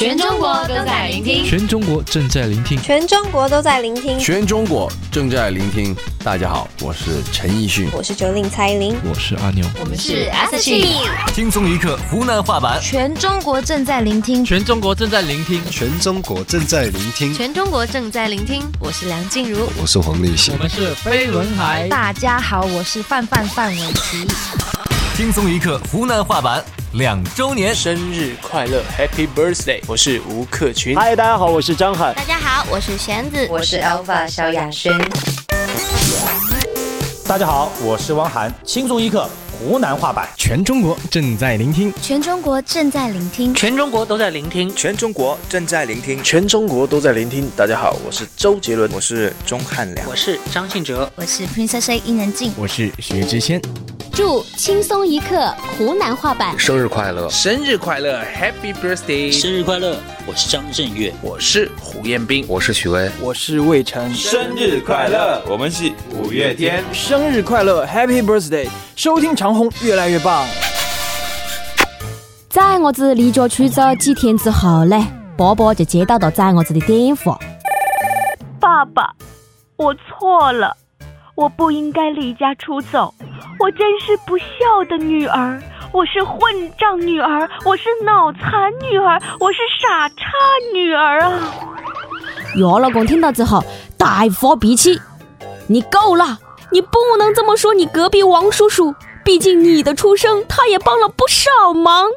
全中国都在聆听，全中国正在聆听，全中国都在聆听，全中国正在聆听。大家好，我是陈奕迅，我是九令蔡依林，我是阿牛，我们是 S H。轻松一刻湖南话版，全中国正在聆听，全中国正在聆听，全中国正在聆听，全中国正在聆听。我是梁静茹，我是黄立行，我们是飞轮海。大家好，我是范范范玮琪。轻松一刻湖南话版两周年生日快乐，Happy Birthday！我是吴克群。嗨，大家好，我是张翰。大家好，我是弦子，我是 Alpha 萧亚轩。大家好，我是汪涵。轻松一刻湖南话版，全中国正在聆听，全中国正在聆听，全中国都在聆听，全中国正在聆听，全中国都在聆听。大家好，我是周杰伦，我是钟汉良，我是张信哲，我是 Princess A 伊能静，我是薛之谦。祝轻松一刻湖南话版生日快乐！生日快乐！Happy Birthday！生日快乐！我是张震岳，我是胡彦斌，我是许巍，我是魏晨。生日快乐！我们是五月天。生日快乐！Happy Birthday！收听长虹越来越棒。在我子离家出走几天之后呢，爸爸就接到了崽我子的电话。爸爸，我错了，我不应该离家出走。我真是不孝的女儿，我是混账女儿，我是脑残女儿，我是傻叉女儿啊！姚老公听到之后大发脾气：“你够了！你不能这么说你隔壁王叔叔，毕竟你的出生他也帮了不少忙。”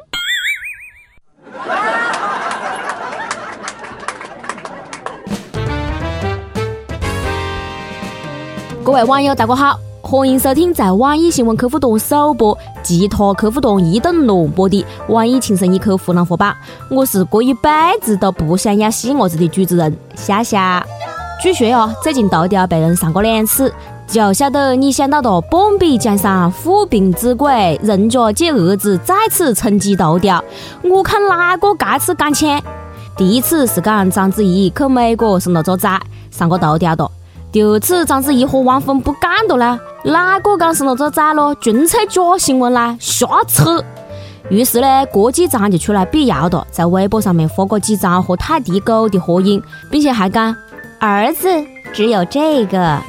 各位网友，大家好。欢迎收听在网易新闻客户端首播、其他客户端一等乱播的《网易轻松一刻湖南话版》。我是过一辈子都不想要细伢子的主持人夏夏。据说哦，最近头条被人上过两次，就晓得你想到的半壁江山、富平之鬼、人家借儿子再次冲击头条。我看哪个这次敢抢？第一次是讲章子怡去美国生了个崽，上过头条的。第二次，章子怡和汪峰不干了呢？哪个刚生了个崽咯？纯粹假新闻啦，瞎扯！于是呢，郭继昌就出来辟谣了，在微博上面发过几张和泰迪狗的合影，并且还讲儿子只有这个，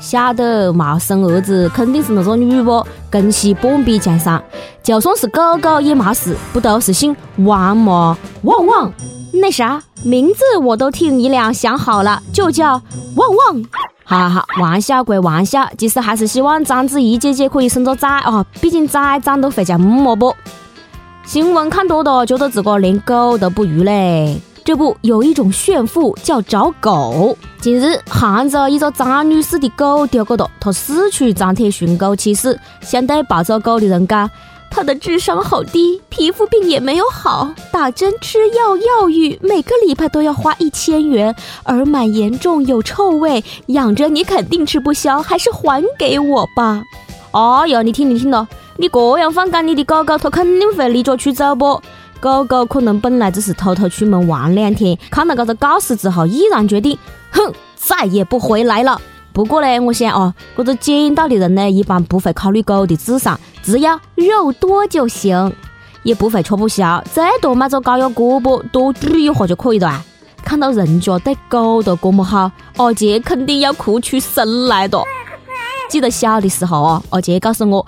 晓得没生儿子肯定是那个女不？恭喜半壁江山！就算是狗狗也没事，不都是姓汪吗？汪汪！那啥，名字我都替你俩想好了，就叫旺旺。好好好，玩笑归玩笑，其实还是希望章子怡姐姐可以生个崽啊，毕竟崽长得会叫么不？新闻看多了，觉得自个连狗都不如嘞。这不，有一种炫富叫找狗。近日，杭州一个张女士的狗丢个了，她四处张贴寻狗启事，想对抱走狗的人讲。他的智商好低，皮肤病也没有好，打针吃药药浴每个礼拜都要花一千元，耳螨严重有臭味，养着你肯定吃不消，还是还给我吧。哎呀，你听你听咯，你这样放赶你的狗狗，它肯定会离家出走不？狗狗可能本来只是偷偷出门玩两天，看到这个告示之后，毅然决定，哼，再也不回来了。不过呢，我想哦，这个捡到的人呢，一般不会考虑狗的智商，只要肉多就行，也不会吃不消，最多买个高压锅巴多煮一下就可以了。看到人家对狗都这么好，阿杰肯定要哭出声来的。记得小的时候啊，阿杰告诉我，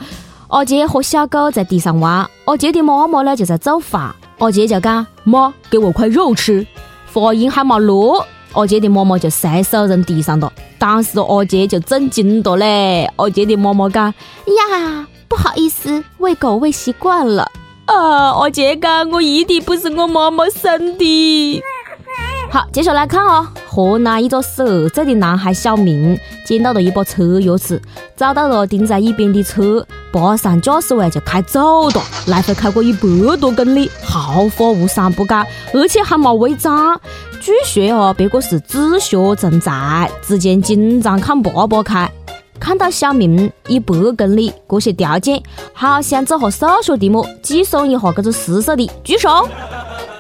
阿杰和小狗在地上玩，阿杰的妈妈呢就在做饭，阿杰就讲妈，给我块肉吃，发音还没落。阿杰的妈妈就随手扔地上了，当时阿杰就震惊了嘞。阿杰的妈妈讲：“呀，不好意思，喂狗喂习惯了。”啊，阿杰讲：“我一定不是我妈妈生的。”好，接下来看哦，河南一个十二岁的男孩小明捡到了一把车钥匙，找到了停在一边的车，爬上驾驶位就开走了，来回开过一百多公里，毫发无伤不改，而且还没违章。据说哦，别个是自学成才，之前经常看爸爸开。看到小明一百公里这些条件，好想做下数学题目，计算一下这个实数的，举手。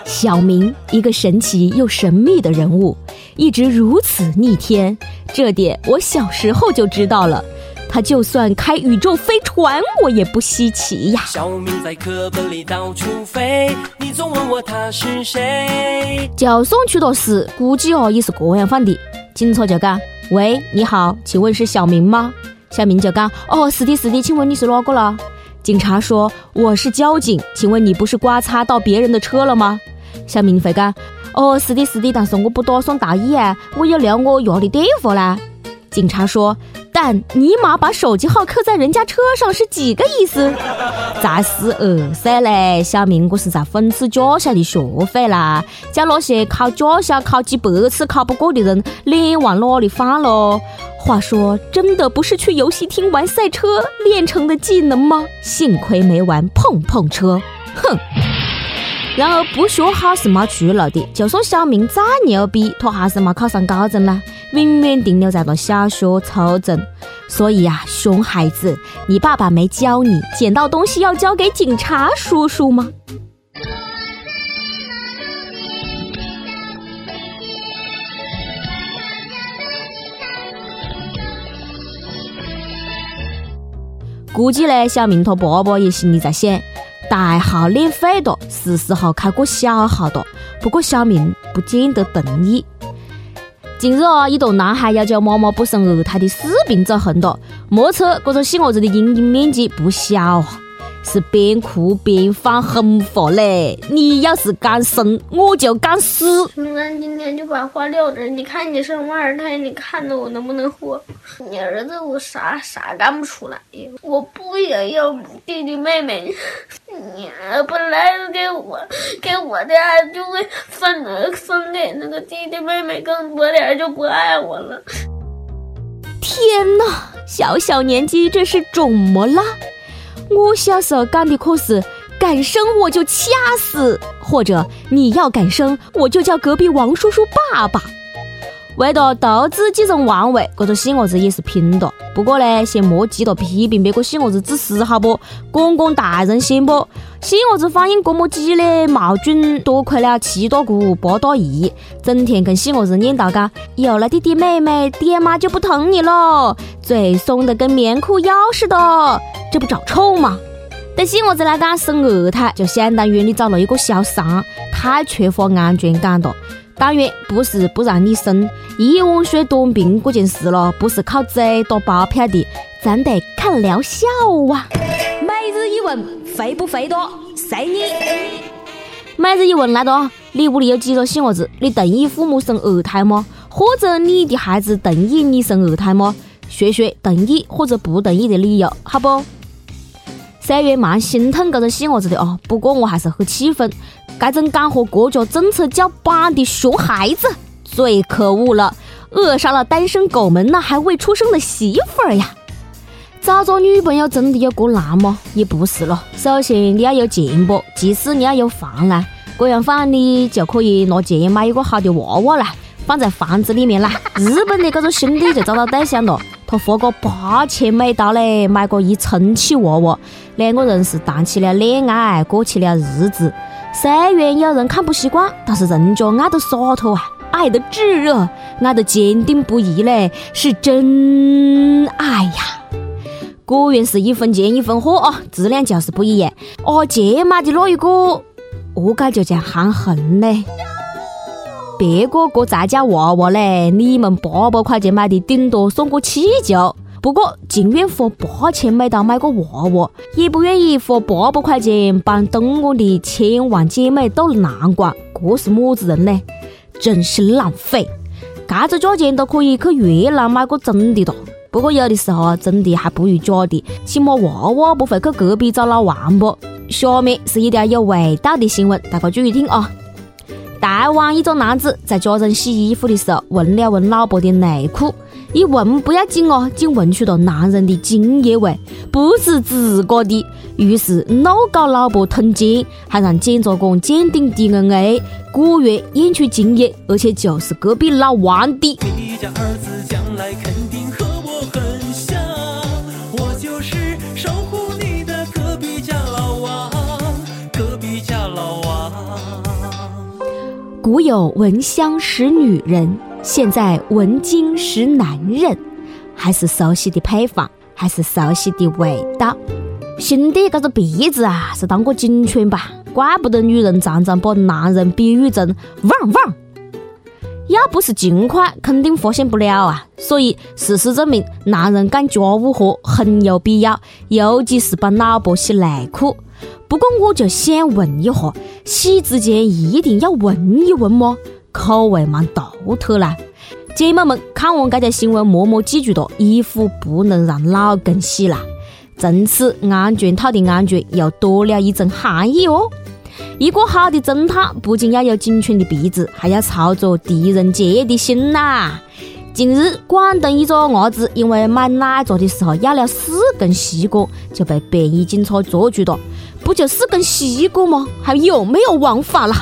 小明，一个神奇又神秘的人物，一直如此逆天，这点我小时候就知道了。他就算开宇宙飞船，我也不稀奇呀。小明在课本里到处飞，你总问我他是谁？就算出了事，估计哦也是这样放的。警察就讲：“喂，你好，请问是小明吗？”小明就讲：“哦，是的，是的，请问你是哪个了？”警察说：“我是交警，请问你不是刮擦到别人的车了吗？”小明回讲：“哦，是的，是的，但是我不打算大意啊，我要留我压的电话啦。”警察说：“但尼玛把手机号刻在人家车上是几个意思？再是二岁嘞，小明我是在讽刺驾校的学费啦，叫那些考驾校考几百次考不过的人脸往哪里放喽？话说，真的不是去游戏厅玩赛车练成的技能吗？幸亏没玩碰碰车，哼！然而不学好是没出路的，就算小明再牛逼，他还是没考上高中啦。永远停留在了小学、初中，所以啊，熊孩子，你爸爸没教你捡到东西要交给警察叔叔吗？估计呢，小明他爸爸也心里在想，大号练废了，是时候开个小号了。不过小明不见得同意。近日啊，一段男孩要求妈妈不生二胎的视频走红了，莫测这个细伢子的阴影面积不小啊！是边哭边放狠话嘞！你要是敢生，我就敢死！那今天就把话撂这，你看你生完二胎，你看着我能不能活？你儿子我啥啥干不出来呀！我不也要弟弟妹妹？你本来给我给我的爱就会分分给那个弟弟妹妹更多点，就不爱我了。天哪，小小年纪这是肿么了？我小时候干的可是敢生我就掐死，或者你要敢生我就叫隔壁王叔叔爸爸。为了独自继承王位，这个细伢子也是拼的。不过呢，先莫急着批评别个细伢子自私好不？管管大人先不？细伢子反应这么激烈，毛准多亏了七大姑八大姨，整天跟细伢子念叨讲，有了弟弟妹妹，爹妈就不疼你了，嘴松的跟棉裤腰似的，这不找臭吗？对细伢子来讲，生二胎就相当于你找了一个小三，太缺乏安全感了。当然不是不让你生，一碗水端平这件事咯，不是靠嘴打包票的，咱得看疗效啊。每日一问，肥不肥多？随你。每日一问来了，你屋里有几个细伢子？你同意父母生二胎吗？或者你的孩子同意你生二胎吗？说说同意或者不同意的理由，好不？虽然蛮心疼这个细伢子的哦，不过我还是很气愤。这种敢和国家政策叫板的熊孩子最可恶了，扼杀了单身狗们那还未出生的媳妇儿呀！找个女朋友真的有这难吗？也不是了。首先你要有钱不？其次你要有房啦，这样放你就可以拿钱买一个好的娃娃啦，放在房子里面啦。日本的这个兄弟就找到对象了，他花个八千美刀嘞买个一充气娃娃，两个人是谈起了恋爱，过起了日子。虽然有人看不习惯，但是人家爱的洒脱啊，爱的炙热，爱的坚定不移嘞，是真爱呀！果然是一分钱一分货啊，质量就是不一样。阿杰买的那一个，何解就叫韩红嘞？别个这才叫娃娃嘞，你们八百块钱买的，顶多算个气球。不过，情愿花八千美刀买个娃娃，也不愿意花八百块钱帮东莞的千万姐妹渡难关，这是么子人呢？真是浪费！这个价钱都可以去越南买个真的了。不过有的时候啊，真的还不如假的，起码娃娃不会去隔壁找老王不？下面是一条有味道的新闻，大家注意听啊！台湾一个男子在家中洗衣服的时候，闻了闻老婆的内裤。一闻不要紧哦，竟闻出了男人的精液味，不是自个的。于是怒告老婆通奸，还让检察官鉴定 DNA，果然验出精液，而且就是隔壁老王的。你家儿子将来肯定和我很像，我就是守护你的隔壁家老王，隔壁家老王。古有闻香识女人。现在闻精识男人，还是熟悉的配方，还是熟悉的味道。兄弟，这个鼻子啊，是当过警犬吧？怪不得女人常常把男人比喻成汪汪。要不是勤快，肯定发现不了啊。所以事实证明，男人干家务活很有必要，尤其是帮老婆洗内裤。不过我就想问一下，洗之前一定要闻一闻吗？口味蛮独特啦。姐妹们，看完这条新闻，默默记住了，衣服不能让老公洗啦。从此，安全套的安全又多了一层含义哦。一个好的侦探不仅要有警犬的鼻子，还要操作狄仁杰的心呐。近日，广东一个伢子因为买奶茶的时候要了四根西瓜，就被便衣警察捉住了。不就四根西瓜吗？还有没有王法了？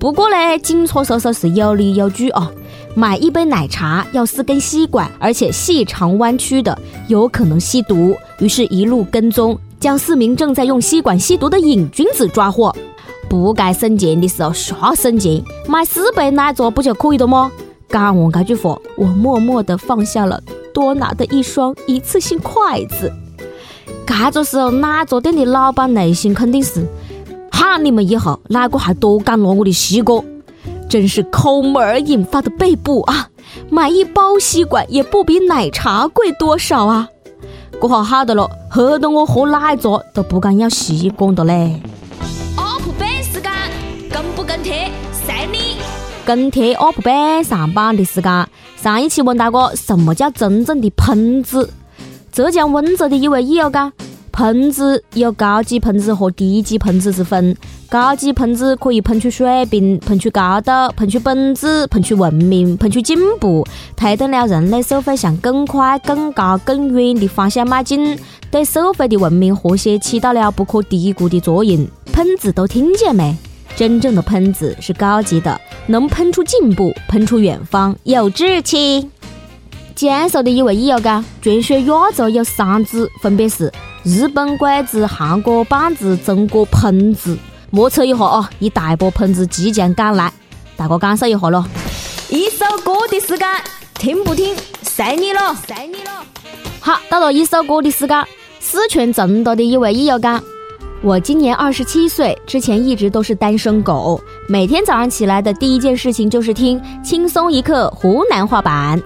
不过呢，警察叔叔是有理有据啊。买一杯奶茶要四根吸管，而且细长弯曲的，有可能吸毒。于是，一路跟踪，将四名正在用吸管吸毒的瘾君子抓获。不该省钱的时候瞎省钱，买四杯奶茶不就可以了吗？讲完这句话，我默默地放下了多拿的一双一次性筷子。这个时候，奶茶店的老板内心肯定是喊你们以后哪个还多敢拿我的西瓜？真是抠门儿引发的被捕啊！买一包吸管也不比奶茶贵多少啊！这下好的了，喝得我喝奶茶都不敢要吸管的嘞。up 版时间跟不跟贴？随你。跟贴 up 版上班的时间，上一期问大家什么叫真正的喷子？浙江温州的一位益友讲。喷子有高级喷子和低级喷子之分。高级喷子可以喷出水平、喷出高度、喷出本质、喷出文明、喷出进步，推动了人类社会向更快、更高、更远的方向迈进，对社会的文明和谐起到了不可低估的作用。喷子都听见没？真正的喷子是高级的，能喷出进步、喷出远方，有志气。江苏的一位益友讲，传说亚洲有三子，分别是。日本鬼子、韩国棒子、中国喷子，莫测一下啊！一大波喷子即将赶来，大家感受一下咯。一首歌的时间，听不听随你了，随你了。好，到了一首歌的时间，四川成都的一位益友讲：我今年二十七岁，之前一直都是单身狗，每天早上起来的第一件事情就是听轻松一刻湖南话版。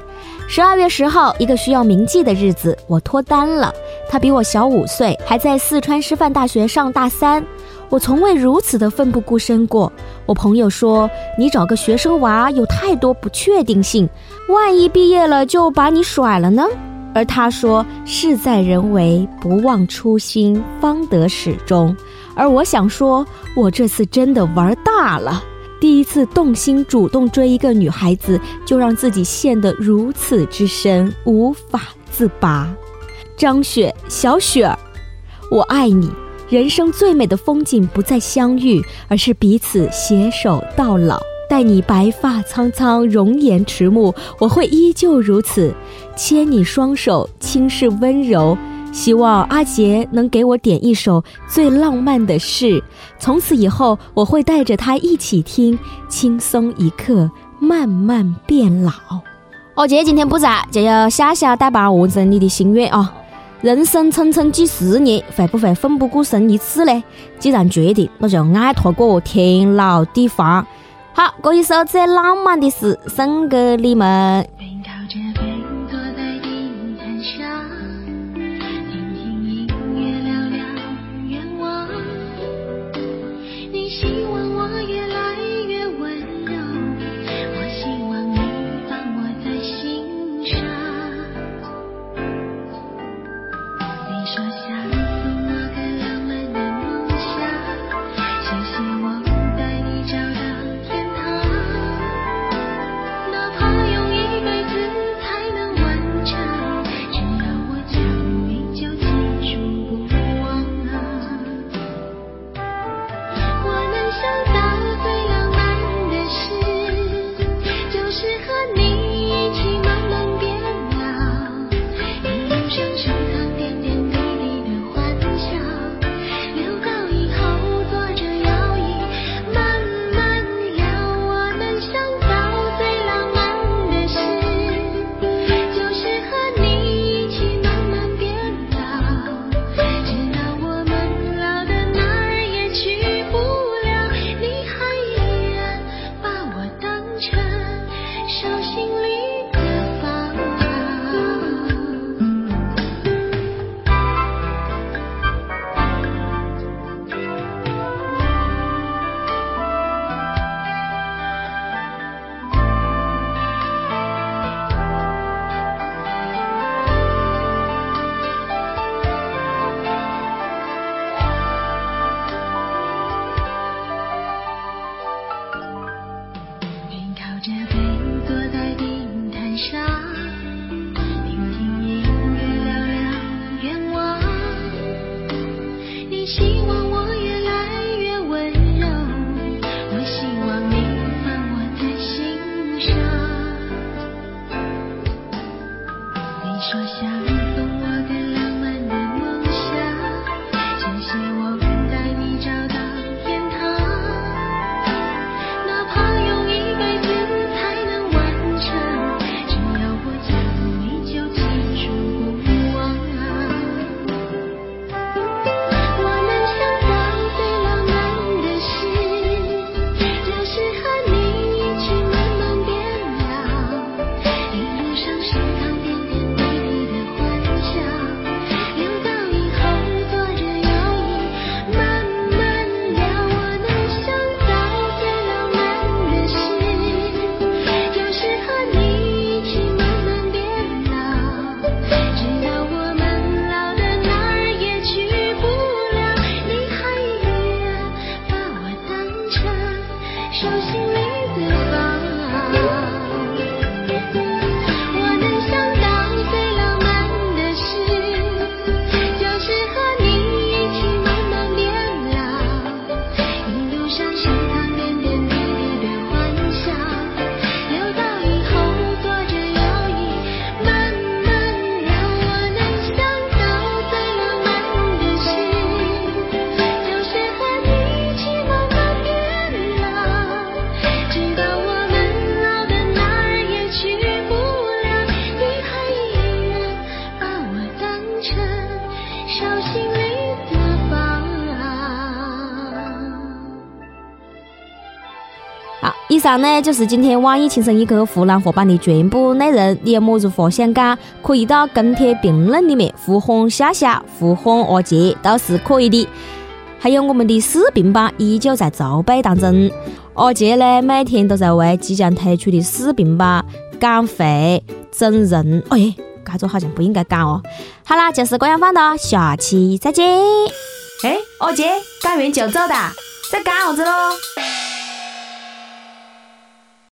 十二月十号，一个需要铭记的日子，我脱单了。他比我小五岁，还在四川师范大学上大三。我从未如此的奋不顾身过。我朋友说：“你找个学生娃有太多不确定性，万一毕业了就把你甩了呢？”而他说：“事在人为，不忘初心，方得始终。”而我想说，我这次真的玩大了。第一次动心主动追一个女孩子，就让自己陷得如此之深，无法自拔。张雪，小雪，我爱你。人生最美的风景不在相遇，而是彼此携手到老。待你白发苍苍，容颜迟暮，我会依旧如此，牵你双手，轻视温柔。希望阿杰能给我点一首最浪漫的事，从此以后我会带着他一起听，轻松一刻，慢慢变老。阿杰今天不在，就要小小代办完成你的心愿啊！人生匆匆几十年，会不会奋不顾身一次呢？既然决定，那就爱他个天老地方。好，这一首最浪漫的事送给你们。好，以上呢就是今天网易轻松一刻湖南话版的全部内容。你有么子话想讲，可以到跟帖评论里面呼唤夏夏、呼唤阿杰都是可以的。还有我们的视频版依旧在筹备当中，阿杰呢每天都在为即将推出的视频版减肥整容。哎，这个好像不应该讲哦。好啦，就是这样放的，下期再见。哎，阿杰，讲完就走的，在干啥子喽？